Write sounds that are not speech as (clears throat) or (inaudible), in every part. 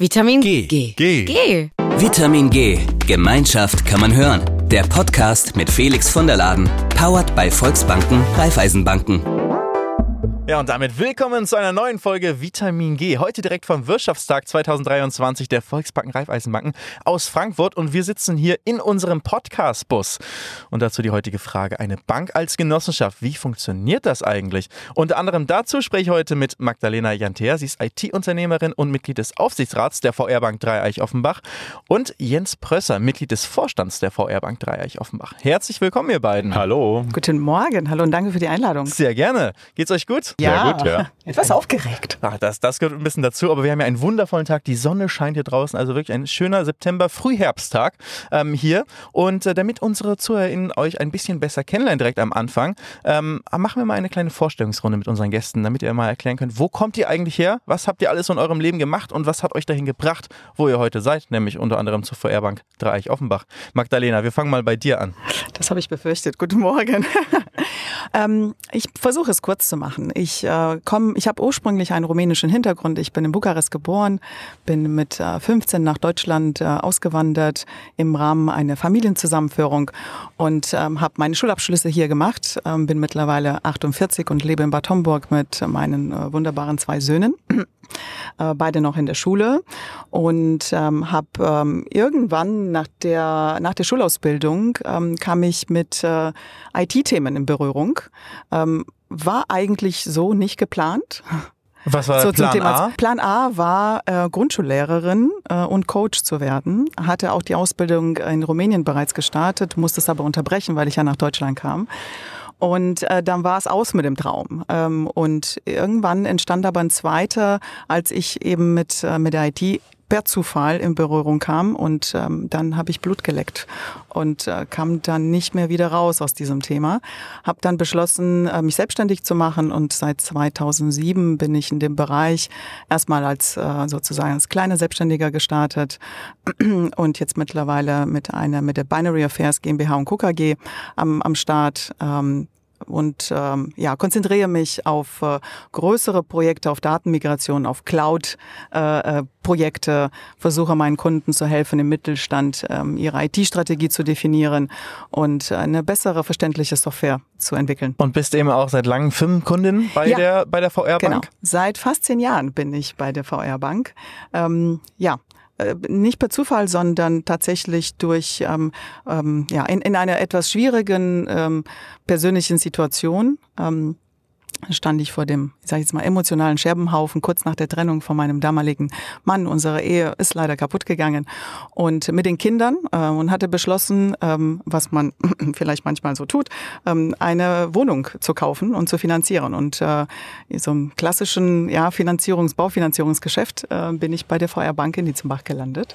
Vitamin G. G. G. G. Vitamin G. Gemeinschaft kann man hören. Der Podcast mit Felix von der Laden. Powered bei Volksbanken, Raiffeisenbanken. Ja, und damit willkommen zu einer neuen Folge Vitamin G. Heute direkt vom Wirtschaftstag 2023 der Volksbanken Raiffeisenbanken aus Frankfurt. Und wir sitzen hier in unserem Podcast-Bus. Und dazu die heutige Frage: Eine Bank als Genossenschaft. Wie funktioniert das eigentlich? Unter anderem dazu spreche ich heute mit Magdalena Jantea. Sie ist IT-Unternehmerin und Mitglied des Aufsichtsrats der VR Bank Dreieich-Offenbach. Und Jens Prösser, Mitglied des Vorstands der VR Bank Dreieich-Offenbach. Herzlich willkommen, ihr beiden. Hallo. Guten Morgen. Hallo und danke für die Einladung. Sehr gerne. Geht's euch gut? Sehr gut, ja. Etwas aufgeregt. Ach, das, das gehört ein bisschen dazu, aber wir haben ja einen wundervollen Tag. Die Sonne scheint hier draußen, also wirklich ein schöner September-Frühherbsttag ähm, hier. Und äh, damit unsere ZuhörerInnen euch ein bisschen besser kennenlernen direkt am Anfang, ähm, machen wir mal eine kleine Vorstellungsrunde mit unseren Gästen, damit ihr mal erklären könnt, wo kommt ihr eigentlich her? Was habt ihr alles in eurem Leben gemacht und was hat euch dahin gebracht, wo ihr heute seid? Nämlich unter anderem zur VR-Bank Dreieich Offenbach. Magdalena, wir fangen mal bei dir an. Das habe ich befürchtet. Guten Morgen. (laughs) ähm, ich versuche es kurz zu machen. Ich äh, komme, ich habe ursprünglich einen rumänischen Hintergrund. Ich bin in Bukarest geboren, bin mit äh, 15 nach Deutschland äh, ausgewandert im Rahmen einer Familienzusammenführung und ähm, habe meine Schulabschlüsse hier gemacht. Ähm, bin mittlerweile 48 und lebe in Bad Homburg mit meinen äh, wunderbaren zwei Söhnen (clears throat) äh, beide noch in der Schule und ähm, habe ähm, irgendwann nach der nach der Schulausbildung ähm, kam ich mit äh, IT-Themen in Berührung. Ähm, war eigentlich so nicht geplant. Was war So Plan Thema. A? Plan A war äh, Grundschullehrerin äh, und Coach zu werden. Hatte auch die Ausbildung in Rumänien bereits gestartet, musste es aber unterbrechen, weil ich ja nach Deutschland kam. Und äh, dann war es aus mit dem Traum. Ähm, und irgendwann entstand aber ein zweiter, als ich eben mit, äh, mit der IT per Zufall in Berührung kam und ähm, dann habe ich Blut geleckt und äh, kam dann nicht mehr wieder raus aus diesem Thema. Habe dann beschlossen, äh, mich selbstständig zu machen und seit 2007 bin ich in dem Bereich erstmal als äh, sozusagen als kleiner Selbstständiger gestartet (clears throat) und jetzt mittlerweile mit einer mit der Binary Affairs GmbH und Co. KG am, am Start. Ähm, und ähm, ja, konzentriere mich auf äh, größere Projekte, auf Datenmigration, auf Cloud-Projekte, äh, versuche meinen Kunden zu helfen, im Mittelstand ähm, ihre IT-Strategie zu definieren und äh, eine bessere, verständliche Software zu entwickeln. Und bist eben auch seit langem Firmenkundin bei Ja. der, bei der VR-Bank? Genau. Seit fast zehn Jahren bin ich bei der VR Bank. Ähm, ja. Äh, Nicht per Zufall, sondern tatsächlich durch ähm, ähm, ja in, in einer etwas schwierigen ähm, persönlichen Situation. Ähm, stand ich vor dem, ich sage jetzt mal, emotionalen Scherbenhaufen kurz nach der Trennung von meinem damaligen Mann. Unsere Ehe ist leider kaputt gegangen und mit den Kindern äh, und hatte beschlossen, ähm, was man (clears throat) vielleicht manchmal so tut, ähm, eine Wohnung zu kaufen und zu finanzieren. Und äh, in so einem klassischen ja, Finanzierungs-, Baufinanzierungsgeschäft äh, bin ich bei der VR Bank in Dietzenbach gelandet,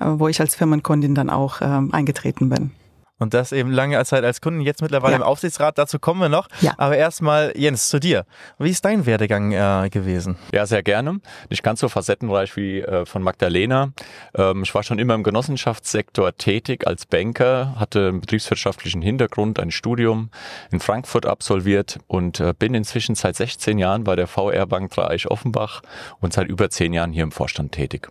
äh, wo ich als Firmenkundin dann auch ähm, eingetreten bin. Und das eben lange Zeit als Kunden, jetzt mittlerweile Ja. im Aufsichtsrat, dazu kommen wir noch. Ja. Aber erstmal, Jens, zu dir. Wie ist dein Werdegang äh, gewesen? Ja, sehr gerne. Nicht ganz so facettenreich wie äh, von Magdalena. Ähm, ich war schon immer im Genossenschaftssektor tätig als Banker, hatte einen betriebswirtschaftlichen Hintergrund, ein Studium in Frankfurt absolviert und äh, bin inzwischen seit 16 Jahren bei der VR Bank Dreieich Offenbach und seit über 10 Jahren hier im Vorstand tätig.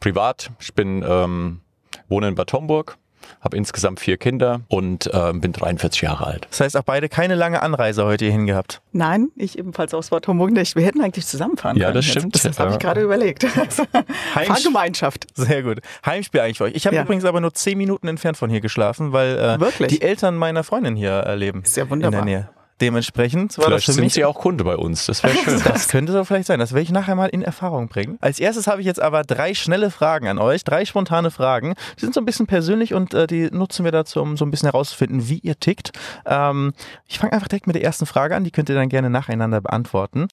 Privat, ich bin ähm, wohne in Bad Homburg, habe insgesamt vier Kinder und ähm, bin 43 Jahre alt. Das heißt auch beide keine lange Anreise heute hierhin gehabt. Nein, ich ebenfalls aus Bad Homburg nicht. Wir hätten eigentlich zusammenfahren Ja, können. das jetzt. stimmt. Das, das habe ich Ja. gerade überlegt. (laughs) Fahrgemeinschaft. Sehr gut. Heimspiel eigentlich für euch. Ich habe Ja. übrigens aber nur zehn Minuten entfernt von hier geschlafen, weil äh, Wirklich? die Eltern meiner Freundin hier äh, leben. Ist ja wunderbar. In der Nähe. Dementsprechend war Vielleicht das für sind mich Sie auch Kunde bei uns. Das wäre (laughs) schön. Das könnte so vielleicht sein. Das werde ich nachher mal in Erfahrung bringen. Als erstes habe ich jetzt aber drei schnelle Fragen an euch, drei spontane Fragen. Die sind so ein bisschen persönlich und äh, die nutzen wir dazu, um so ein bisschen herauszufinden, wie ihr tickt. Ähm, ich fange einfach direkt mit der ersten Frage an. Die könnt ihr dann gerne nacheinander beantworten.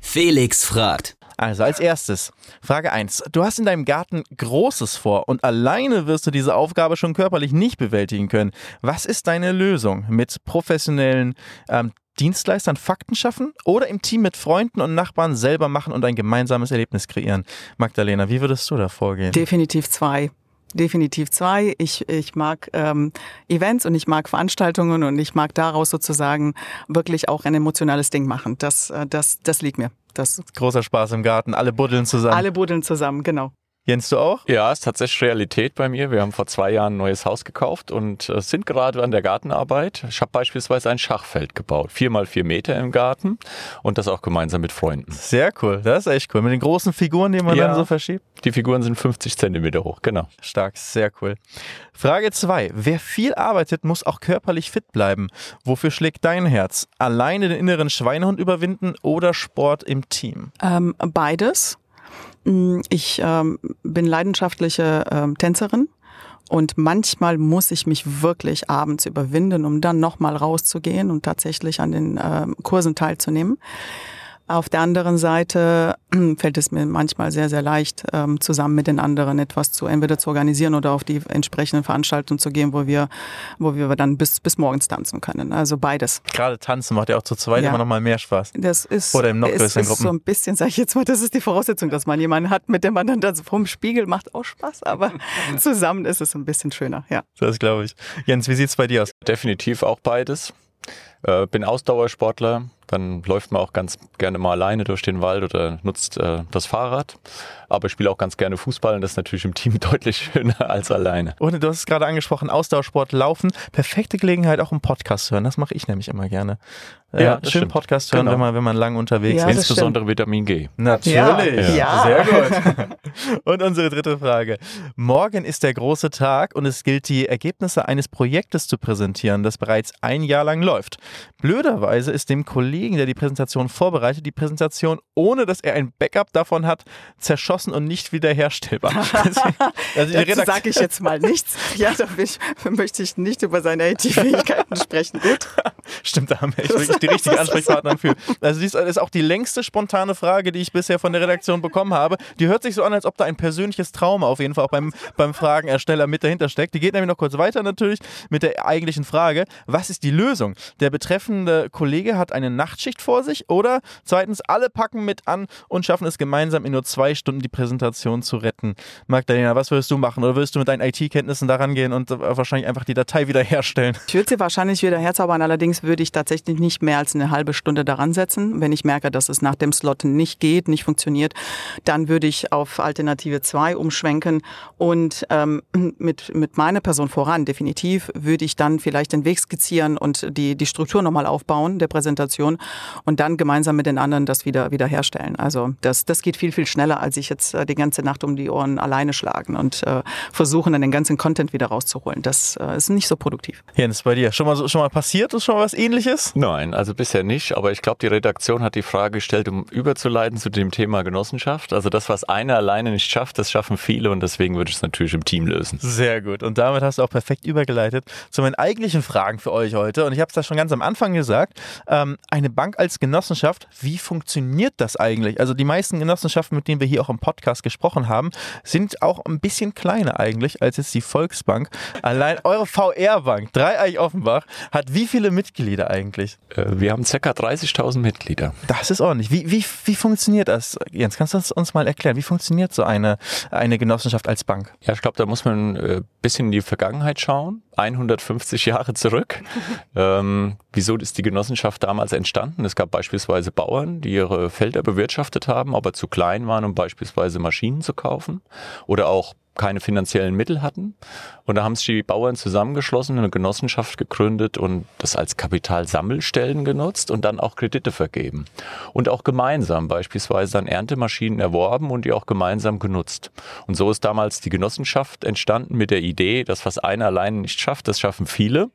Felix fragt. Also als erstes, Frage 1. Du hast in deinem Garten Großes vor und alleine wirst du diese Aufgabe schon körperlich nicht bewältigen können. Was ist deine Lösung? Mit professionellen ähm, Dienstleistern Fakten schaffen oder im Team mit Freunden und Nachbarn selber machen und ein gemeinsames Erlebnis kreieren? Magdalena, wie würdest du da vorgehen? Definitiv zwei. Definitiv zwei. Ich, ich mag ähm, Events und ich mag Veranstaltungen und ich mag daraus sozusagen wirklich auch ein emotionales Ding machen. Das, äh, das, das liegt mir. Das, Großer Spaß im Garten, alle buddeln zusammen. alle buddeln zusammen, genau. Jens, du auch? Ja, ist tatsächlich Realität bei mir. Wir haben vor zwei Jahren ein neues Haus gekauft und äh, sind gerade an der Gartenarbeit. Ich habe beispielsweise ein Schachfeld gebaut, vier mal vier Meter im Garten und das auch gemeinsam mit Freunden. Sehr cool, das ist echt cool. Mit den großen Figuren, die man Ja. dann so verschiebt. Die Figuren sind 50 Zentimeter hoch, genau. Stark, sehr cool. Frage 2. Wer viel arbeitet, muss auch körperlich fit bleiben. Wofür schlägt dein Herz? Alleine den inneren Schweinehund überwinden oder Sport im Team? Ähm, beides. Mm, Ich ähm, bin leidenschaftliche ähm, Tänzerin und manchmal muss ich mich wirklich abends überwinden, um dann nochmal rauszugehen und tatsächlich an den ähm, Kursen teilzunehmen. Auf der anderen Seite fällt es mir manchmal sehr, sehr leicht, ähm, zusammen mit den anderen etwas zu entweder zu organisieren oder auf die entsprechenden Veranstaltungen zu gehen, wo wir, wo wir dann bis, bis morgens tanzen können. Also beides. Gerade tanzen macht ja auch zu zweit Ja. immer noch mal mehr Spaß. Das ist, Oder im noch es größeren ist Gruppen. so ein bisschen, sage ich jetzt mal, das ist die Voraussetzung, dass man jemanden hat, mit dem man dann da so vom Spiegel macht auch Spaß, aber (laughs) zusammen ist es ein bisschen schöner, ja. Das glaube ich. Jens, wie sieht's bei dir aus? Definitiv auch beides. Äh, bin Ausdauersportler, dann läuft man auch ganz gerne mal alleine durch den Wald oder nutzt äh, das Fahrrad. Aber ich spiele auch ganz gerne Fußball und das ist natürlich im Team (laughs) deutlich schöner als alleine. Und du hast es gerade angesprochen, Ausdauersport, Laufen. Perfekte Gelegenheit, auch einen Podcast zu hören. Das mache ich nämlich immer gerne. Ja, schön stimmt. Podcast hören, Genau. wenn man, wenn man lang unterwegs Ja, ist. Insbesondere Vitamin G. Natürlich. Ja. Sehr gut. (laughs) Und unsere dritte Frage. Morgen ist der große Tag und es gilt, die Ergebnisse eines Projektes zu präsentieren, das bereits ein Jahr lang läuft. Blöderweise ist dem Kollegen, der die Präsentation vorbereitet, die Präsentation, ohne dass er ein Backup davon hat, zerschossen und nicht wiederherstellbar. (laughs) Also Dazu sage ich jetzt mal nichts. Ja, da will ich, möchte ich nicht über seine IT-Fähigkeiten sprechen. Gut. (laughs) Stimmt, da haben wir echt wirklich die (laughs) richtigen Ansprechpartner für. Also dies ist auch die längste spontane Frage, die ich bisher von der Redaktion bekommen habe. Die hört sich so an, als ob da ein persönliches Trauma auf jeden Fall auch beim, beim Fragenersteller mit dahinter steckt. Die geht nämlich noch kurz weiter natürlich mit der eigentlichen Frage, was ist die Lösung? Der betreffende Kollege hat eine Nachtschicht vor sich oder zweitens, alle packen mit an und schaffen es gemeinsam in nur zwei Stunden die Präsentation zu retten. Magdalena, was würdest du machen? Oder würdest du mit deinen IT-Kenntnissen daran gehen und äh, wahrscheinlich einfach die Datei wiederherstellen? Ich würde sie wahrscheinlich wieder herzaubern, allerdings würde ich tatsächlich nicht mehr als eine halbe Stunde daran setzen. Wenn ich merke, dass es nach dem Slot nicht geht, nicht funktioniert, dann würde ich auf Alternative 2 umschwenken und ähm, (clears throat) mit, mit meiner Person voran, definitiv, würde ich dann vielleicht den Weg skizzieren und die, die Struktur nochmal aufbauen der Präsentation und dann gemeinsam mit den anderen das wieder, wieder herstellen. Also das, das geht viel, viel schneller, als ich jetzt äh, die ganze Nacht um die Ohren alleine schlagen und äh, versuchen, dann den ganzen Content wieder rauszuholen. Das äh, ist nicht so produktiv. Jens, bei dir schon mal, so- schon mal passiert? Ist schon mal was ähnliches? Nein, also bisher nicht, aber ich glaube, die Redaktion hat die Frage gestellt, um überzuleiten zu dem Thema Genossenschaft. Also das, was einer alleine nicht schafft, das schaffen viele und deswegen würde ich es natürlich im Team lösen. Sehr gut. Und damit hast du auch perfekt übergeleitet zu meinen eigentlichen Fragen für euch heute. Und ich habe es da schon ganz am Anfang gesagt. Ähm, eine Bank als Genossenschaft, wie funktioniert das eigentlich? Also die meisten Genossenschaften, mit denen wir hier auch im Podcast gesprochen haben, sind auch ein bisschen kleiner eigentlich als jetzt die Volksbank. Allein eure VR-Bank, Dreieich Offenbach, hat wie viele Mitglieder eigentlich? Äh, Wir haben ca. 30.000 Mitglieder. Das ist ordentlich. Wie, wie, wie funktioniert das? Jens, kannst du das uns mal erklären? Wie funktioniert so eine, eine Genossenschaft als Bank? Ja, ich glaube, da muss man ein äh, bisschen in die Vergangenheit schauen. 150 Jahre zurück. (laughs) ähm, wieso ist die Genossenschaft damals entstanden? Es gab beispielsweise Bauern, die ihre Felder bewirtschaftet haben, aber zu klein waren, um beispielsweise Maschinen zu kaufen oder auch keine finanziellen Mittel hatten. Und da haben sich die Bauern zusammengeschlossen, eine Genossenschaft gegründet und das als Kapitalsammelstellen genutzt und dann auch Kredite vergeben. Und auch gemeinsam beispielsweise dann Erntemaschinen erworben und die auch gemeinsam genutzt. Und so ist damals die Genossenschaft entstanden mit der Idee, dass was einer allein nicht schafft, das schaffen viele.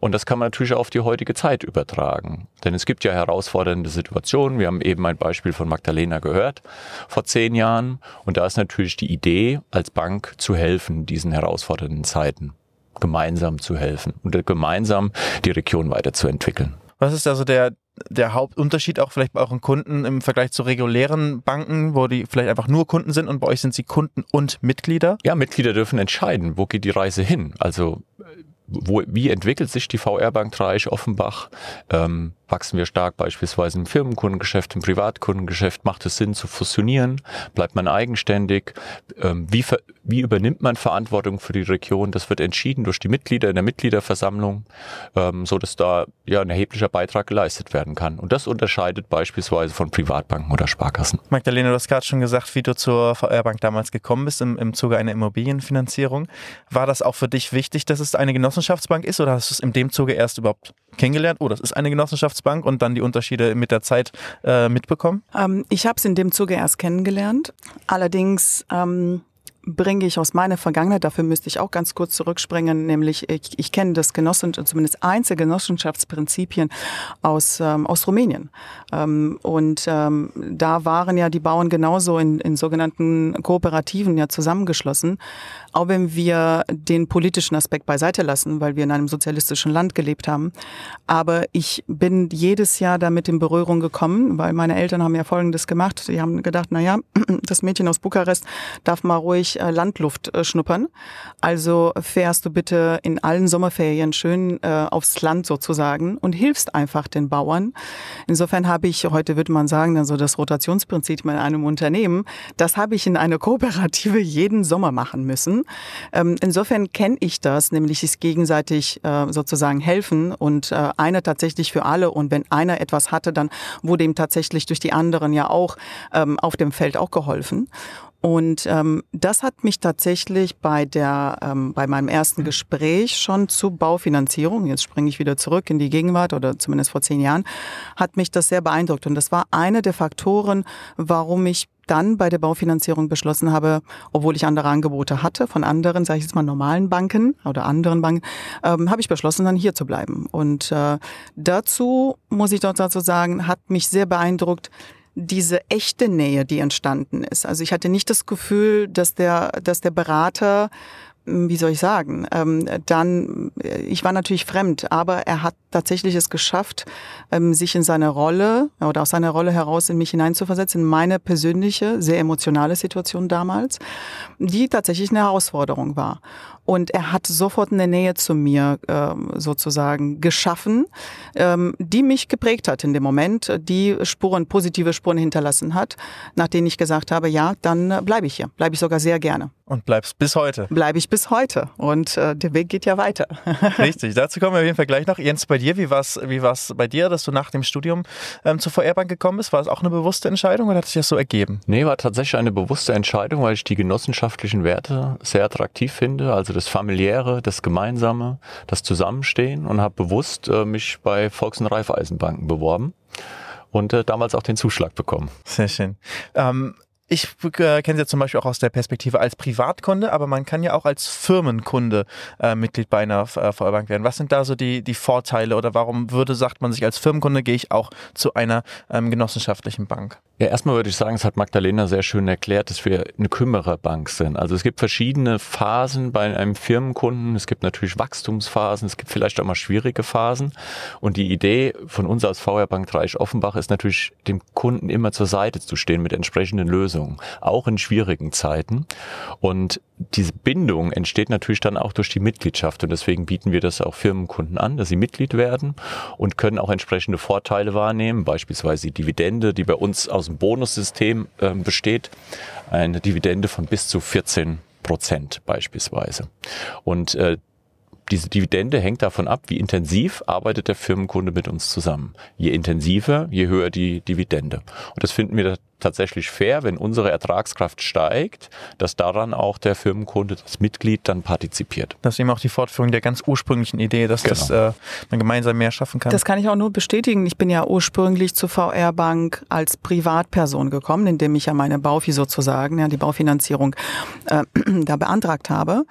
Und das kann man natürlich auch auf die heutige Zeit übertragen. Denn es gibt ja herausfordernde Situationen. Wir haben eben ein Beispiel von Magdalena gehört vor zehn Jahren. Und da ist natürlich die Idee, als Bank zu helfen, diesen herausfordernden Zeiten gemeinsam zu helfen und gemeinsam die Region weiterzuentwickeln. Was ist also der, der Hauptunterschied auch vielleicht bei euren Kunden im Vergleich zu regulären Banken, wo die vielleicht einfach nur Kunden sind und bei euch sind sie Kunden und Mitglieder? Ja, Mitglieder dürfen entscheiden, wo geht die Reise hin. Also wo, wie entwickelt sich die VR-Bank Dreieich Offenbach? Ähm, wachsen wir stark beispielsweise im Firmenkundengeschäft, im Privatkundengeschäft? Macht es Sinn zu fusionieren? Bleibt man eigenständig? Ähm, wie, wie übernimmt man Verantwortung für die Region? Das wird entschieden durch die Mitglieder in der Mitgliederversammlung, ähm, so dass da ja ein erheblicher Beitrag geleistet werden kann. Und das unterscheidet beispielsweise von Privatbanken oder Sparkassen. Magdalena, du hast gerade schon gesagt, wie du zur VR-Bank damals gekommen bist im, im Zuge einer Immobilienfinanzierung. War das auch für dich wichtig, dass es eine Genossenschaftsbank ist oder hast du es in dem Zuge erst überhaupt kennengelernt? Oh, das ist eine Genossenschaftsbank und dann die Unterschiede mit der Zeit äh, mitbekommen? Ähm, ich habe es in dem Zuge erst kennengelernt. Allerdings ähm, bringe ich aus meiner Vergangenheit, dafür müsste ich auch ganz kurz zurückspringen, nämlich ich, ich kenne das Genossen, zumindest einzelne Genossenschaftsprinzipien aus, ähm, aus Rumänien. Ähm, und ähm, da waren ja die Bauern genauso in, in sogenannten Kooperativen ja zusammengeschlossen. Auch wenn wir den politischen Aspekt beiseite lassen, weil wir in einem sozialistischen Land gelebt haben. Aber ich bin jedes Jahr damit in Berührung gekommen, weil meine Eltern haben ja Folgendes gemacht. Sie haben gedacht, na ja, (clears throat) das Mädchen aus Bukarest darf mal ruhig äh, Landluft äh, schnuppern. Also fährst du bitte in allen Sommerferien schön äh, aufs Land sozusagen und hilfst einfach den Bauern. Insofern habe ich, heute würde man sagen, also das Rotationsprinzip in einem Unternehmen, das habe ich in einer Kooperative jeden Sommer machen müssen. Ähm, insofern kenne ich das, nämlich sich gegenseitig äh, sozusagen helfen und äh, einer tatsächlich für alle. Und wenn einer etwas hatte, dann wurde ihm tatsächlich durch die anderen ja auch ähm, auf dem Feld auch geholfen. Und ähm, das hat mich tatsächlich bei der ähm, bei meinem ersten Gespräch schon zu Baufinanzierung, jetzt springe ich wieder zurück in die Gegenwart oder zumindest vor zehn Jahren, hat mich das sehr beeindruckt. Und das war einer der Faktoren, warum ich dann bei der Baufinanzierung beschlossen habe, obwohl ich andere Angebote hatte von anderen, sage ich jetzt mal normalen Banken oder anderen Banken, ähm, habe ich beschlossen, dann hier zu bleiben. Und äh, dazu muss ich doch dazu sagen, hat mich sehr beeindruckt, diese echte Nähe, die entstanden ist. Also ich hatte nicht das Gefühl, dass der, dass der Berater wie soll ich sagen, ähm, dann, ich war natürlich fremd, aber er hat tatsächlich es geschafft, ähm, sich in seine Rolle oder aus seiner Rolle heraus in mich hineinzuversetzen, in meine persönliche, sehr emotionale Situation damals, die tatsächlich eine Herausforderung war. Und er hat sofort eine Nähe zu mir ähm, sozusagen geschaffen, ähm, die mich geprägt hat in dem Moment, die Spuren, positive Spuren hinterlassen hat, nach denen ich gesagt habe, ja, dann bleibe ich hier, bleibe ich sogar sehr gerne. Und bleibst bis heute. Bleibe ich bis heute. Und äh, der Weg geht ja weiter. (laughs) Richtig, dazu kommen wir auf jeden Fall gleich noch. Jens, bei dir, wie war es wie war's bei dir, dass du nach dem Studium ähm, zur VR-Bank gekommen bist? War es auch eine bewusste Entscheidung oder hat sich das so ergeben? Nee, war tatsächlich eine bewusste Entscheidung, weil ich die genossenschaftlichen Werte sehr attraktiv finde. Also das Familiäre, das Gemeinsame, das Zusammenstehen und habe bewusst äh, mich bei Volks- und Raiffeisenbanken beworben und äh, damals auch den Zuschlag bekommen. Sehr schön. Ähm, ich äh, kenne sie ja zum Beispiel auch aus der Perspektive als Privatkunde, aber man kann ja auch als Firmenkunde äh, Mitglied bei einer äh, VR-Bank werden. Was sind da so die, die Vorteile oder warum würde, sagt man sich, als Firmenkunde gehe ich auch zu einer ähm, genossenschaftlichen Bank? Ja, erstmal würde ich sagen, es hat Magdalena sehr schön erklärt, dass wir eine Kümmererbank sind. Also es gibt verschiedene Phasen bei einem Firmenkunden. Es gibt natürlich Wachstumsphasen, es gibt vielleicht auch mal schwierige Phasen. Und die Idee von uns als VR Bank Reich Offenbach ist natürlich, dem Kunden immer zur Seite zu stehen mit entsprechenden Lösungen. Lösung, auch in schwierigen Zeiten. Und diese Bindung entsteht natürlich dann auch durch die Mitgliedschaft. Und deswegen bieten wir das auch Firmenkunden an, dass sie Mitglied werden und können auch entsprechende Vorteile wahrnehmen, beispielsweise die Dividende, die bei uns aus dem Bonussystem äh, besteht, eine Dividende von bis zu 14 Prozent beispielsweise. Und äh, diese Dividende hängt davon ab, wie intensiv arbeitet der Firmenkunde mit uns zusammen. Je intensiver, je höher die Dividende. Und das finden wir tatsächlich fair, wenn unsere Ertragskraft steigt, dass daran auch der Firmenkunde, das Mitglied dann partizipiert. Das ist eben auch die Fortführung der ganz ursprünglichen Idee, dass genau. das, äh, man gemeinsam mehr schaffen kann. Das kann ich auch nur bestätigen. Ich bin ja ursprünglich zur VR Bank als Privatperson gekommen, indem ich ja meine Baufi sozusagen, ja, die Baufinanzierung äh, (clears throat) da beantragt habe.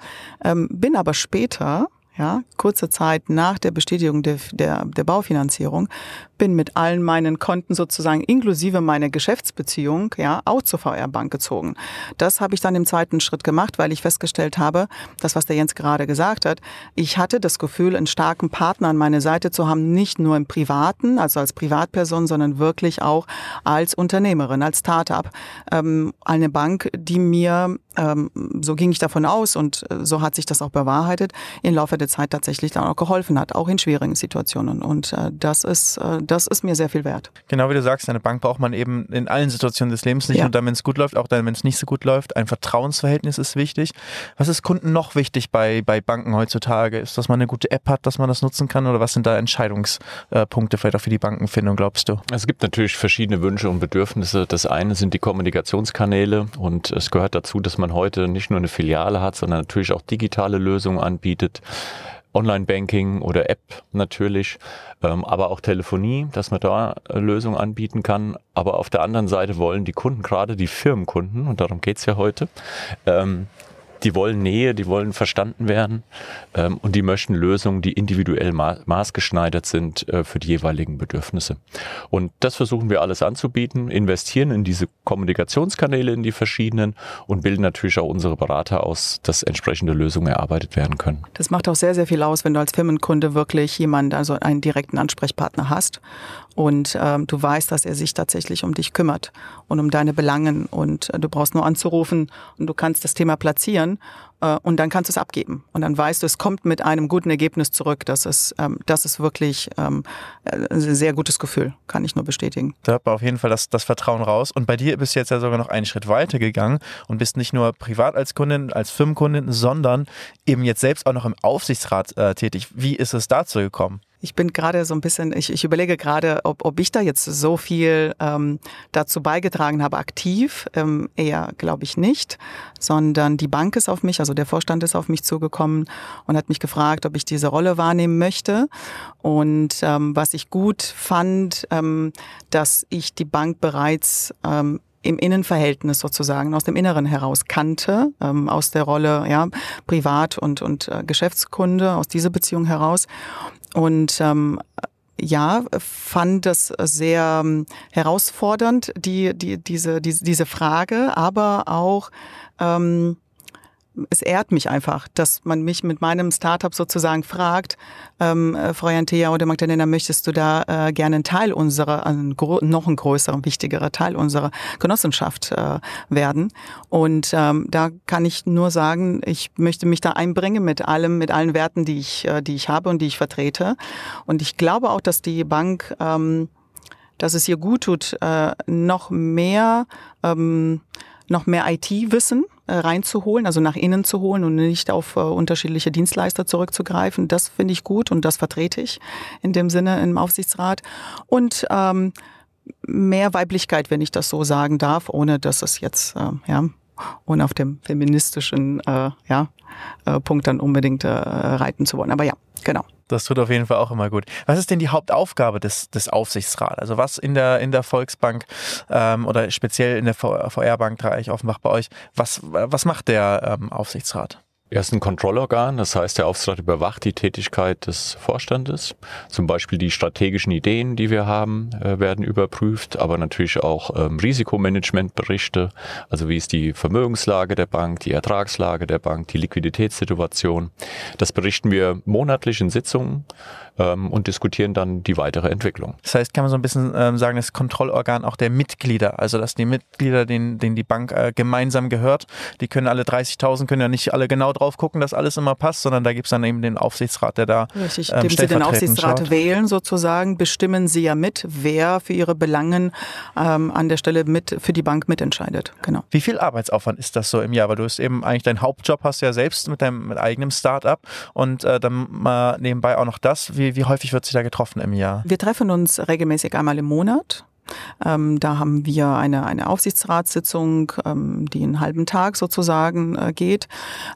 Ähm, bin aber später ja, kurze Zeit nach der Bestätigung der, der, der Baufinanzierung, bin mit allen meinen Konten sozusagen inklusive meiner Geschäftsbeziehung ja auch zur VR Bank gezogen. Das habe ich dann im zweiten Schritt gemacht, weil ich festgestellt habe, das was der Jens gerade gesagt hat, ich hatte das Gefühl, einen starken Partner an meiner Seite zu haben, nicht nur im privaten, also als Privatperson, sondern wirklich auch als Unternehmerin, als Startup, ähm, eine Bank, die mir ähm, so ging ich davon aus und äh, so hat sich das auch bewahrheitet, im Laufe der Zeit tatsächlich dann auch geholfen hat, auch in schwierigen Situationen. Und äh, das ist, äh, das ist mir sehr viel wert. Genau wie du sagst, eine Bank braucht man eben in allen Situationen des Lebens, nicht Ja. nur dann, wenn es gut läuft, auch dann, wenn es nicht so gut läuft. Ein Vertrauensverhältnis ist wichtig. Was ist Kunden noch wichtig bei, bei Banken heutzutage? Ist, dass man eine gute App hat, dass man das nutzen kann? Oder was sind da Entscheidungspunkte vielleicht auch für die Bankenfindung, glaubst du? Es gibt natürlich verschiedene Wünsche und Bedürfnisse. Das eine sind die Kommunikationskanäle und es gehört dazu, dass man heute nicht nur eine Filiale hat, sondern natürlich auch digitale Lösungen anbietet. Online-Banking oder App natürlich, ähm, aber auch Telefonie, dass man da äh, Lösungen anbieten kann. Aber auf der anderen Seite wollen die Kunden, gerade die Firmenkunden, und darum geht's ja heute, ähm, die wollen Nähe, die wollen verstanden werden ähm, und die möchten Lösungen, die individuell ma maßgeschneidert sind äh, für die jeweiligen Bedürfnisse. Und das versuchen wir alles anzubieten, investieren in diese Kommunikationskanäle, in die verschiedenen und bilden natürlich auch unsere Berater aus, dass entsprechende Lösungen erarbeitet werden können. Das macht auch sehr, sehr viel aus, wenn du als Firmenkunde wirklich jemanden, also einen direkten Ansprechpartner hast und ähm, du weißt, dass er sich tatsächlich um dich kümmert und um deine Belangen. Und äh, du brauchst nur anzurufen und du kannst das Thema platzieren und dann kannst du es abgeben und dann weißt du, es kommt mit einem guten Ergebnis zurück. Das ist, ähm, das ist wirklich ähm, äh, ein sehr gutes Gefühl, kann ich nur bestätigen. Da hat man auf jeden Fall das, das Vertrauen raus. Und bei dir bist du jetzt ja sogar noch einen Schritt weiter gegangen und bist nicht nur privat als Kundin, als Firmenkundin, sondern eben jetzt selbst auch noch im Aufsichtsrat äh, tätig. Wie ist es dazu gekommen? Ich bin gerade so ein bisschen, ich, ich überlege gerade, ob, ob ich da jetzt so viel ähm, dazu beigetragen habe, aktiv. Ähm, eher glaube ich nicht, sondern die Bank ist auf mich, also der Vorstand ist auf mich zugekommen und hat mich gefragt, ob ich diese Rolle wahrnehmen möchte. Und ähm, was ich gut fand, ähm, dass ich die Bank bereits ähm, im Innenverhältnis sozusagen, aus dem Inneren heraus kannte, ähm, aus der Rolle ja, Privat- und, und äh, Geschäftskunde, aus dieser Beziehung heraus. Und ähm, ja, fand das sehr ähm, herausfordernd, die, die, diese, diese, diese Frage, aber auch ähm, es ehrt mich einfach, dass man mich mit meinem Startup sozusagen fragt, ähm, äh, Frau Jantea oder Magdalena, möchtest du da äh, gerne ein Teil unserer, ein gro- noch ein größerer, wichtigerer Teil unserer Genossenschaft äh, werden? Und ähm, da kann ich nur sagen, ich möchte mich da einbringen mit allem, mit allen Werten, die ich, äh, die ich habe und die ich vertrete. Und ich glaube auch, dass die Bank, ähm, dass es ihr gut tut, äh, noch mehr ähm, noch mehr IT-Wissen reinzuholen, also nach innen zu holen und nicht auf äh, unterschiedliche Dienstleister zurückzugreifen. Das finde ich gut und das vertrete ich in dem Sinne im Aufsichtsrat. Und ähm, mehr Weiblichkeit, wenn ich das so sagen darf, ohne dass es jetzt, äh, ja, ohne auf dem feministischen äh, ja, äh, Punkt dann unbedingt äh, reiten zu wollen. Aber ja, genau. Das tut auf jeden Fall auch immer gut. Was ist denn die Hauptaufgabe des, des Aufsichtsrats? Also was in der, in der Volksbank ähm, oder speziell in der VR-Bank Dreieich Offenbach bei euch, was, was macht der ähm, Aufsichtsrat? Er ist ein Kontrollorgan, das heißt, der Aufsichtsrat überwacht die Tätigkeit des Vorstandes. Zum Beispiel die strategischen Ideen, die wir haben, äh, werden überprüft, aber natürlich auch ähm, Risikomanagementberichte, also wie ist die Vermögenslage der Bank, die Ertragslage der Bank, die Liquiditätssituation. Das berichten wir monatlich in Sitzungen ähm, und diskutieren dann die weitere Entwicklung. Das heißt, kann man so ein bisschen ähm, sagen, das Kontrollorgan auch der Mitglieder, also dass die Mitglieder, denen, denen die Bank äh, gemeinsam gehört, die können alle 30.000, können ja nicht alle genau drauf gucken, dass alles immer passt, sondern da gibt es dann eben den Aufsichtsrat, der da Richtig, ähm, Sie den Aufsichtsrat schaut. wählen sozusagen, bestimmen Sie ja mit, wer für Ihre Belangen ähm, an der Stelle mit für die Bank mitentscheidet. Genau. Wie viel Arbeitsaufwand ist das so im Jahr? Weil du hast eben eigentlich deinen Hauptjob hast ja selbst mit deinem mit eigenem Start-up und äh, dann mal nebenbei auch noch das. Wie, wie häufig wird sich da getroffen im Jahr? Wir treffen uns regelmäßig einmal im Monat. Ähm, da haben wir eine, eine Aufsichtsratssitzung, ähm, die einen halben Tag sozusagen äh, geht.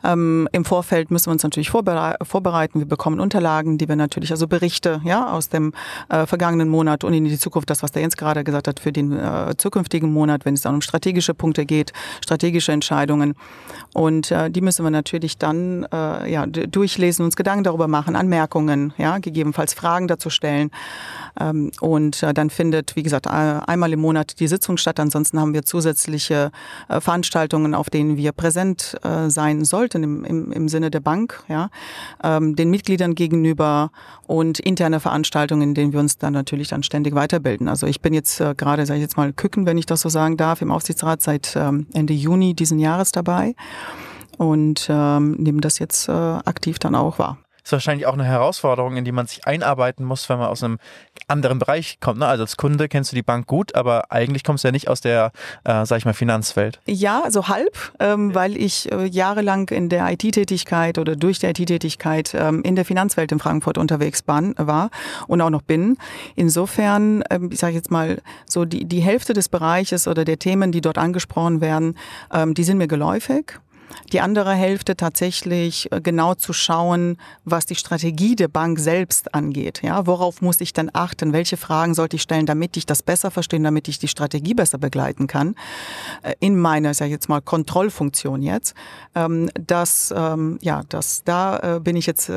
Ähm, Im Vorfeld müssen wir uns natürlich vorbere vorbereiten. Wir bekommen Unterlagen, die wir natürlich, also Berichte ja, aus dem äh, vergangenen Monat und in die Zukunft, das, was der Jens gerade gesagt hat, für den äh, zukünftigen Monat, wenn es dann um strategische Punkte geht, strategische Entscheidungen. Und äh, die müssen wir natürlich dann äh, ja, durchlesen, uns Gedanken darüber machen, Anmerkungen, ja, gegebenenfalls Fragen dazu stellen. Ähm, und äh, dann findet, wie gesagt, einmal im Monat die Sitzung statt. Ansonsten haben wir zusätzliche äh, Veranstaltungen, auf denen wir präsent äh, sein sollten im, im, im Sinne der Bank, ja, ähm, den Mitgliedern gegenüber und interne Veranstaltungen, in denen wir uns dann natürlich dann ständig weiterbilden. Also ich bin jetzt äh, gerade, sage ich jetzt mal, Küken, wenn ich das so sagen darf, im Aufsichtsrat seit ähm, Ende Juni diesen Jahres dabei und ähm, nehme das jetzt äh, aktiv dann auch wahr. Ist wahrscheinlich auch eine Herausforderung, in die man sich einarbeiten muss, wenn man aus einem anderen Bereich kommt. Ne? Also als Kunde kennst du die Bank gut, aber eigentlich kommst du ja nicht aus der, äh, sag ich mal, Finanzwelt. Ja, also halb, ähm, weil ich äh, jahrelang in der IT-Tätigkeit oder durch die IT-Tätigkeit ähm, in der Finanzwelt in Frankfurt unterwegs war und auch noch bin. Insofern, ähm, ich sage jetzt mal, so die, die Hälfte des Bereiches oder der Themen, die dort angesprochen werden, ähm, die sind mir geläufig. Die andere Hälfte tatsächlich äh, genau zu schauen, was die Strategie der Bank selbst angeht. Ja, worauf muss ich denn achten? Welche Fragen sollte ich stellen, damit ich das besser verstehe, damit ich die Strategie besser begleiten kann? Äh, in meiner, ich jetzt mal, Kontrollfunktion jetzt. Ähm, das, ähm, ja, das, da äh, bin ich jetzt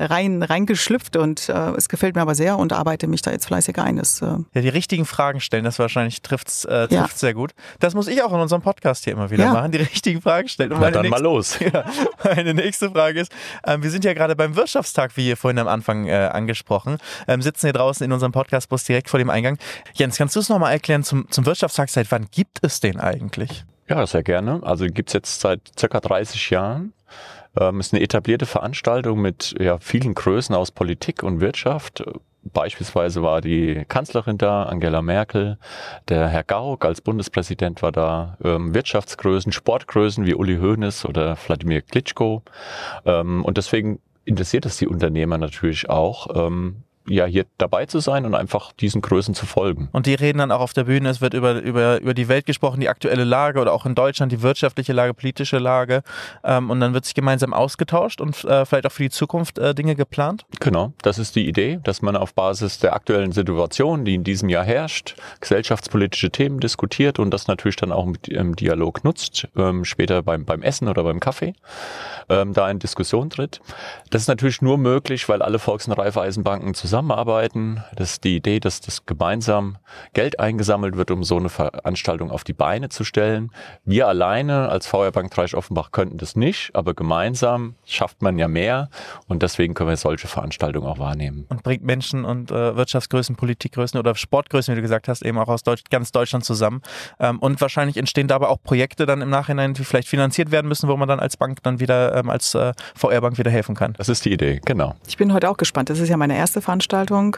rein reingeschlüpft und äh, es gefällt mir aber sehr und arbeite mich da jetzt fleißig ein. Das, äh ja, die richtigen Fragen stellen, das wahrscheinlich trifft äh, ja. sehr gut. Das muss ich auch in unserem Podcast hier immer wieder ja. machen, die richtigen Fragen stellen. Und Na, dann nächste, mal los. (laughs) Ja, meine nächste Frage ist, ähm, wir sind ja gerade beim Wirtschaftstag, wie ihr vorhin am Anfang äh, angesprochen, ähm, sitzen hier draußen in unserem Podcastbus direkt vor dem Eingang. Jens, kannst du es nochmal erklären zum, zum Wirtschaftstag, seit wann gibt es den eigentlich? Ja, sehr gerne. Also gibt es jetzt seit circa 30 Jahren. Ähm, ist eine etablierte Veranstaltung mit ja, vielen Größen aus Politik und Wirtschaft. Beispielsweise war die Kanzlerin da, Angela Merkel, der Herr Gauck als Bundespräsident war da, ähm, Wirtschaftsgrößen, Sportgrößen wie Uli Hoeneß oder Wladimir Klitschko. Ähm, und deswegen interessiert es die Unternehmer natürlich auch, ähm, ja hier dabei zu sein und einfach diesen Größen zu folgen. Und die reden dann auch auf der Bühne, es wird über, über, über die Welt gesprochen, die aktuelle Lage oder auch in Deutschland die wirtschaftliche Lage, politische Lage. Ähm, und dann wird sich gemeinsam ausgetauscht und äh, vielleicht auch für die Zukunft äh, Dinge geplant? Genau, das ist die Idee, dass man auf Basis der aktuellen Situation, die in diesem Jahr herrscht, gesellschaftspolitische Themen diskutiert und das natürlich dann auch mit, im Dialog nutzt, ähm, später beim, beim Essen oder beim Kaffee, ähm, da in Diskussion tritt. Das ist natürlich nur möglich, weil alle Volks- und Raiffeisenbanken zusammen zusammenarbeiten. Das ist die Idee, dass das gemeinsam Geld eingesammelt wird, um so eine Veranstaltung auf die Beine zu stellen. Wir alleine als VR Bank Dreisch Offenbach könnten das nicht, aber gemeinsam schafft man ja mehr und deswegen können wir solche Veranstaltungen auch wahrnehmen. Und bringt Menschen und äh, Wirtschaftsgrößen, Politikgrößen oder Sportgrößen, wie du gesagt hast, eben auch aus Deutsch, ganz Deutschland zusammen. Ähm, und wahrscheinlich entstehen dabei auch Projekte dann im Nachhinein, die vielleicht finanziert werden müssen, wo man dann als Bank dann wieder, ähm, als äh, VR Bank wieder helfen kann. Das ist die Idee, genau. Ich bin heute auch gespannt. Das ist ja meine erste Veranstaltung Veranstaltung.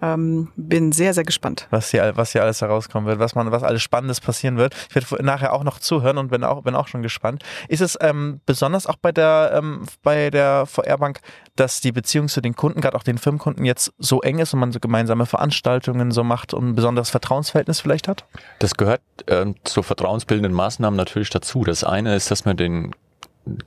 Ähm, bin sehr, sehr gespannt. Was hier, was hier alles herauskommen wird, was man, was alles Spannendes passieren wird. Ich werde nachher auch noch zuhören und bin auch, bin auch schon gespannt. Ist es ähm, besonders auch bei der, ähm, bei der VR-Bank, dass die Beziehung zu den Kunden, gerade auch den Firmenkunden, jetzt so eng ist und man so gemeinsame Veranstaltungen so macht und ein besonderes Vertrauensverhältnis vielleicht hat? Das gehört ähm, zu vertrauensbildenden Maßnahmen natürlich dazu. Das eine ist, dass man den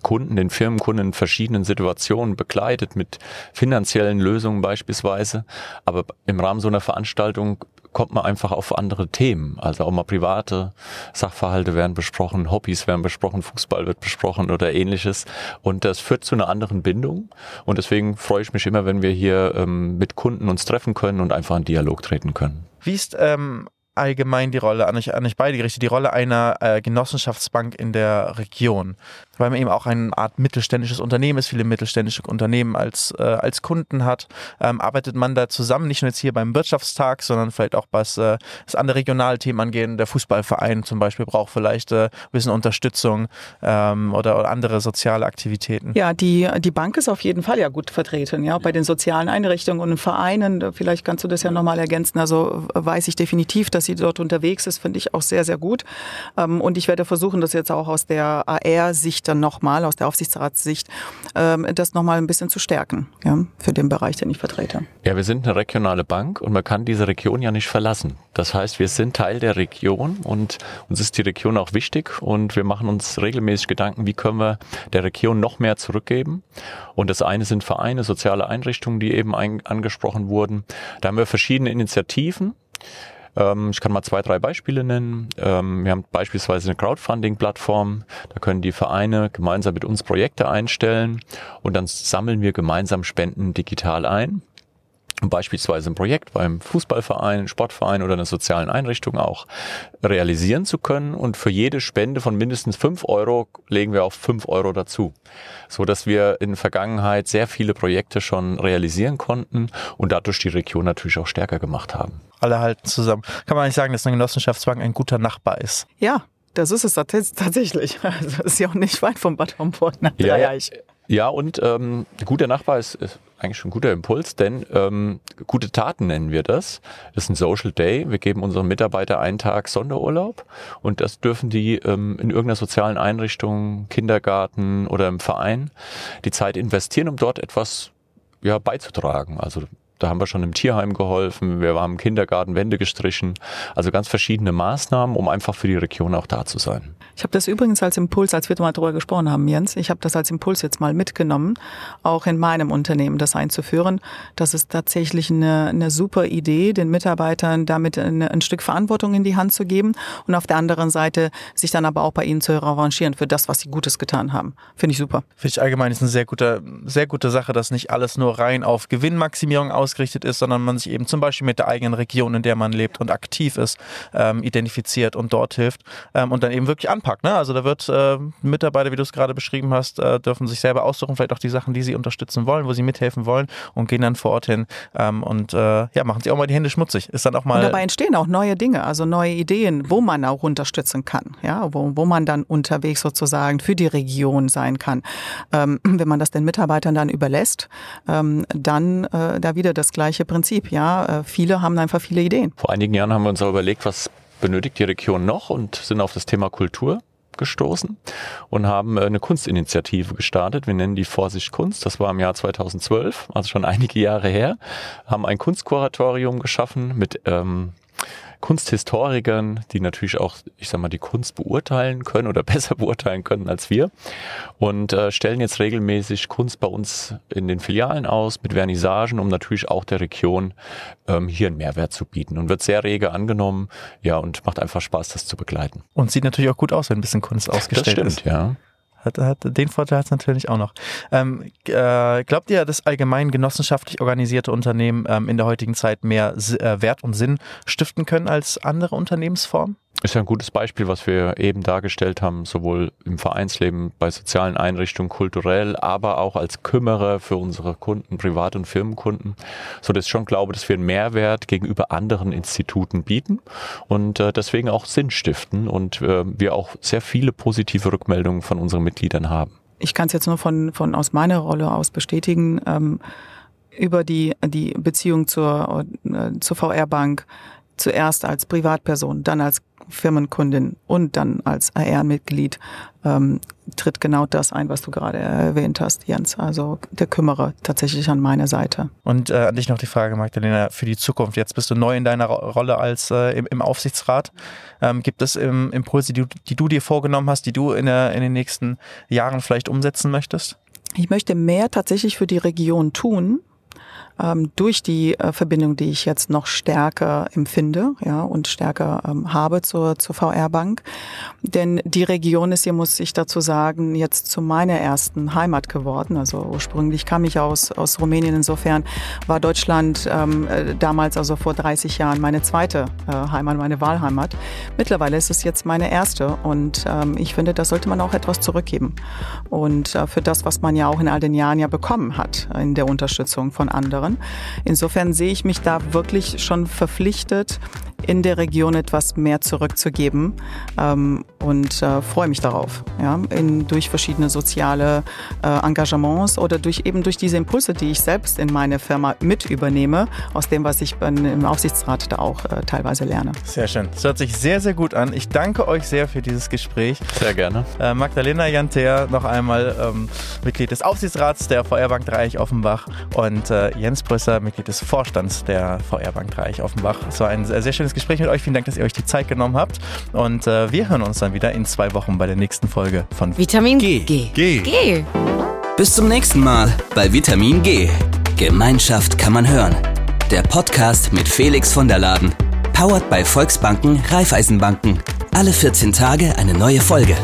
Kunden, den Firmenkunden in verschiedenen Situationen begleitet mit finanziellen Lösungen beispielsweise. Aber im Rahmen so einer Veranstaltung kommt man einfach auf andere Themen. Also auch mal private Sachverhalte werden besprochen, Hobbys werden besprochen, Fußball wird besprochen oder ähnliches. Und das führt zu einer anderen Bindung. Und deswegen freue ich mich immer, wenn wir hier ähm, mit Kunden uns treffen können und einfach in Dialog treten können. Wie ist ähm, allgemein die Rolle, an euch, an euch beide gerichtet, die Rolle einer äh, Genossenschaftsbank in der Region? weil man eben auch eine Art mittelständisches Unternehmen ist, viele mittelständische Unternehmen als, äh, als Kunden hat, ähm, arbeitet man da zusammen, nicht nur jetzt hier beim Wirtschaftstag, sondern vielleicht auch was, äh, was andere regionale Themen angehen. Der Fußballverein zum Beispiel braucht vielleicht äh, ein bisschen Unterstützung ähm, oder, oder, andere soziale Aktivitäten. Ja, die, die Bank ist auf jeden Fall ja gut vertreten, ja, bei den sozialen Einrichtungen und Vereinen. Vielleicht kannst du das ja nochmal ergänzen. Also weiß ich definitiv, dass sie dort unterwegs ist, finde ich auch sehr, sehr gut. Ähm, und ich werde versuchen, das jetzt auch aus der AR-Sicht dann nochmal aus der Aufsichtsratssicht, ähm, das nochmal ein bisschen zu stärken ja, für den Bereich, den ich vertrete. Ja, wir sind eine regionale Bank und man kann diese Region ja nicht verlassen. Das heißt, wir sind Teil der Region und uns ist die Region auch wichtig und wir machen uns regelmäßig Gedanken, wie können wir der Region noch mehr zurückgeben. Und das eine sind Vereine, soziale Einrichtungen, die eben angesprochen wurden. Da haben wir verschiedene Initiativen. Ähm, ich kann mal zwei, drei Beispiele nennen. Ähm, wir haben beispielsweise eine Crowdfunding-Plattform. Da können die Vereine gemeinsam mit uns Projekte einstellen und dann sammeln wir gemeinsam Spenden digital ein beispielsweise ein Projekt beim Fußballverein, Sportverein oder einer sozialen Einrichtung auch realisieren zu können. Und für jede Spende von mindestens fünf Euro legen wir auch fünf Euro dazu, so dass wir in der Vergangenheit sehr viele Projekte schon realisieren konnten und dadurch die Region natürlich auch stärker gemacht haben. Alle halten zusammen. Kann man nicht sagen, dass ein Genossenschaftsbank ein guter Nachbar ist? Ja, das ist es tatsächlich. (laughs) Also ist ja auch nicht weit vom Bad Homburg nach Dreieich. Ja, Ja, und ähm, guter Nachbar ist, ist eigentlich schon ein guter Impuls, denn ähm, gute Taten nennen wir das. Das ist ein Social Day. Wir geben unseren Mitarbeitern einen Tag Sonderurlaub und das dürfen die ähm, in irgendeiner sozialen Einrichtung, Kindergarten oder im Verein die Zeit investieren, um dort etwas ja, beizutragen. Also da haben wir schon im Tierheim geholfen, wir haben im Kindergarten Wände gestrichen. Also ganz verschiedene Maßnahmen, um einfach für die Region auch da zu sein. Ich habe das übrigens als Impuls, als wir mal darüber gesprochen haben, Jens, ich habe das als Impuls jetzt mal mitgenommen, auch in meinem Unternehmen das einzuführen. Das ist tatsächlich eine, eine super Idee, den Mitarbeitern damit eine, ein Stück Verantwortung in die Hand zu geben und auf der anderen Seite sich dann aber auch bei ihnen zu revanchieren für das, was sie Gutes getan haben. Finde ich super. Finde ich allgemein ist eine sehr gute, sehr gute Sache, dass nicht alles nur rein auf Gewinnmaximierung aus ausgerichtet ist, sondern man sich eben zum Beispiel mit der eigenen Region, in der man lebt und aktiv ist, ähm, identifiziert und dort hilft ähm, und dann eben wirklich anpackt. Ne? Also da wird äh, Mitarbeiter, wie du es gerade beschrieben hast, äh, dürfen sich selber aussuchen, vielleicht auch die Sachen, die sie unterstützen wollen, wo sie mithelfen wollen und gehen dann vor Ort hin ähm, und äh, ja, machen sich auch mal die Hände schmutzig. Ist dann auch mal und dabei entstehen auch neue Dinge, also neue Ideen, wo man auch unterstützen kann, ja, wo, wo man dann unterwegs sozusagen für die Region sein kann. Ähm, wenn man das den Mitarbeitern dann überlässt, ähm, dann äh, da wieder das gleiche Prinzip. Ja, äh, viele haben einfach viele Ideen. Vor einigen Jahren haben wir uns auch überlegt, was benötigt die Region noch und sind auf das Thema Kultur gestoßen und haben äh, eine Kunstinitiative gestartet. Wir nennen die Vorsicht Kunst. Das war im Jahr 2012, also schon (laughs) einige Jahre her. Haben ein Kunstkuratorium geschaffen mit ähm, Kunsthistorikern, die natürlich auch, ich sag mal, die Kunst beurteilen können oder (laughs) besser beurteilen können als wir und äh, stellen jetzt regelmäßig Kunst bei uns in den Filialen aus mit Vernissagen, um natürlich auch der Region ähm, hier einen Mehrwert zu bieten und wird sehr rege angenommen, ja, und macht einfach Spaß, das zu begleiten. Und sieht natürlich auch gut aus, wenn ein bisschen Kunst ausgestellt das stimmt, ist. ja. Hat, hat, den Vorteil hat es natürlich auch noch. Ähm, äh, glaubt ihr, dass allgemein genossenschaftlich organisierte Unternehmen ähm, in der heutigen Zeit mehr äh, Wert und Sinn stiften können als andere Unternehmensformen? Ist ja ein gutes Beispiel, was wir eben dargestellt haben, sowohl im Vereinsleben, bei sozialen Einrichtungen, kulturell, aber auch als Kümmerer für unsere Kunden, Privat- und Firmenkunden, so dass ich schon glaube, dass wir einen Mehrwert gegenüber anderen Instituten bieten und äh, deswegen auch Sinn stiften und äh, wir auch sehr viele positive Rückmeldungen von unseren Mitgliedern haben. Ich kann es jetzt nur von, von aus meiner Rolle aus bestätigen. Ähm, über die, die Beziehung zur, äh, zur VR-Bank zuerst als Privatperson, dann als Firmenkundin und dann als AR-Mitglied ähm, tritt genau das ein, was du gerade erwähnt hast, Jens. Also der Kümmerer tatsächlich an meiner Seite. Und äh, an dich noch die Frage, Magdalena, für die Zukunft. Jetzt bist du neu in deiner Rolle als äh, im, im, Aufsichtsrat. Ähm, gibt es ähm, Impulse, die du, die du dir vorgenommen hast, die du in, der, in den nächsten Jahren vielleicht umsetzen möchtest? Ich möchte mehr tatsächlich für die Region tun, ähm, durch die äh, Verbindung, die ich jetzt noch stärker empfinde ja, und stärker ähm, habe zur, zur VR-Bank. Denn die Region ist hier, muss ich dazu sagen, jetzt zu meiner ersten Heimat geworden. Also ursprünglich kam ich aus, aus Rumänien. Insofern war Deutschland ähm, äh, damals, also vor 30 Jahren, meine zweite äh, Heimat, meine Wahlheimat. Mittlerweile ist es jetzt meine erste und ähm, ich finde, da sollte man auch etwas zurückgeben. Und äh, für das, was man ja auch in all den Jahren ja bekommen hat in der Unterstützung von anderen anderen. Insofern sehe ich mich da wirklich schon verpflichtet, in der Region etwas mehr zurückzugeben ähm, und äh, freue mich darauf, ja, in, durch verschiedene soziale äh, Engagements oder durch eben durch diese Impulse, die ich selbst in meine Firma mit übernehme, aus dem, was ich im Aufsichtsrat da auch äh, teilweise lerne. Sehr schön. Das hört sich sehr, sehr gut an. Ich danke euch sehr für dieses Gespräch. Sehr gerne. Äh, Magdalena Janter, noch einmal ähm, Mitglied des Aufsichtsrats der VR Bank Dreieich Offenbach und äh, Jens Brüsser, Mitglied des Vorstands der VR Bank Dreieich Offenbach. Es war ein sehr, sehr schönes Gespräch mit euch. Vielen Dank, dass ihr euch die Zeit genommen habt. Und äh, wir hören uns dann wieder in zwei Wochen bei der nächsten Folge von Vitamin G. G. G. G. Bis zum nächsten Mal bei Vitamin G. Gemeinschaft kann man hören. Der Podcast mit Felix von der Laden. Powered bei Volksbanken, Raiffeisenbanken. Alle 14 Tage eine neue Folge.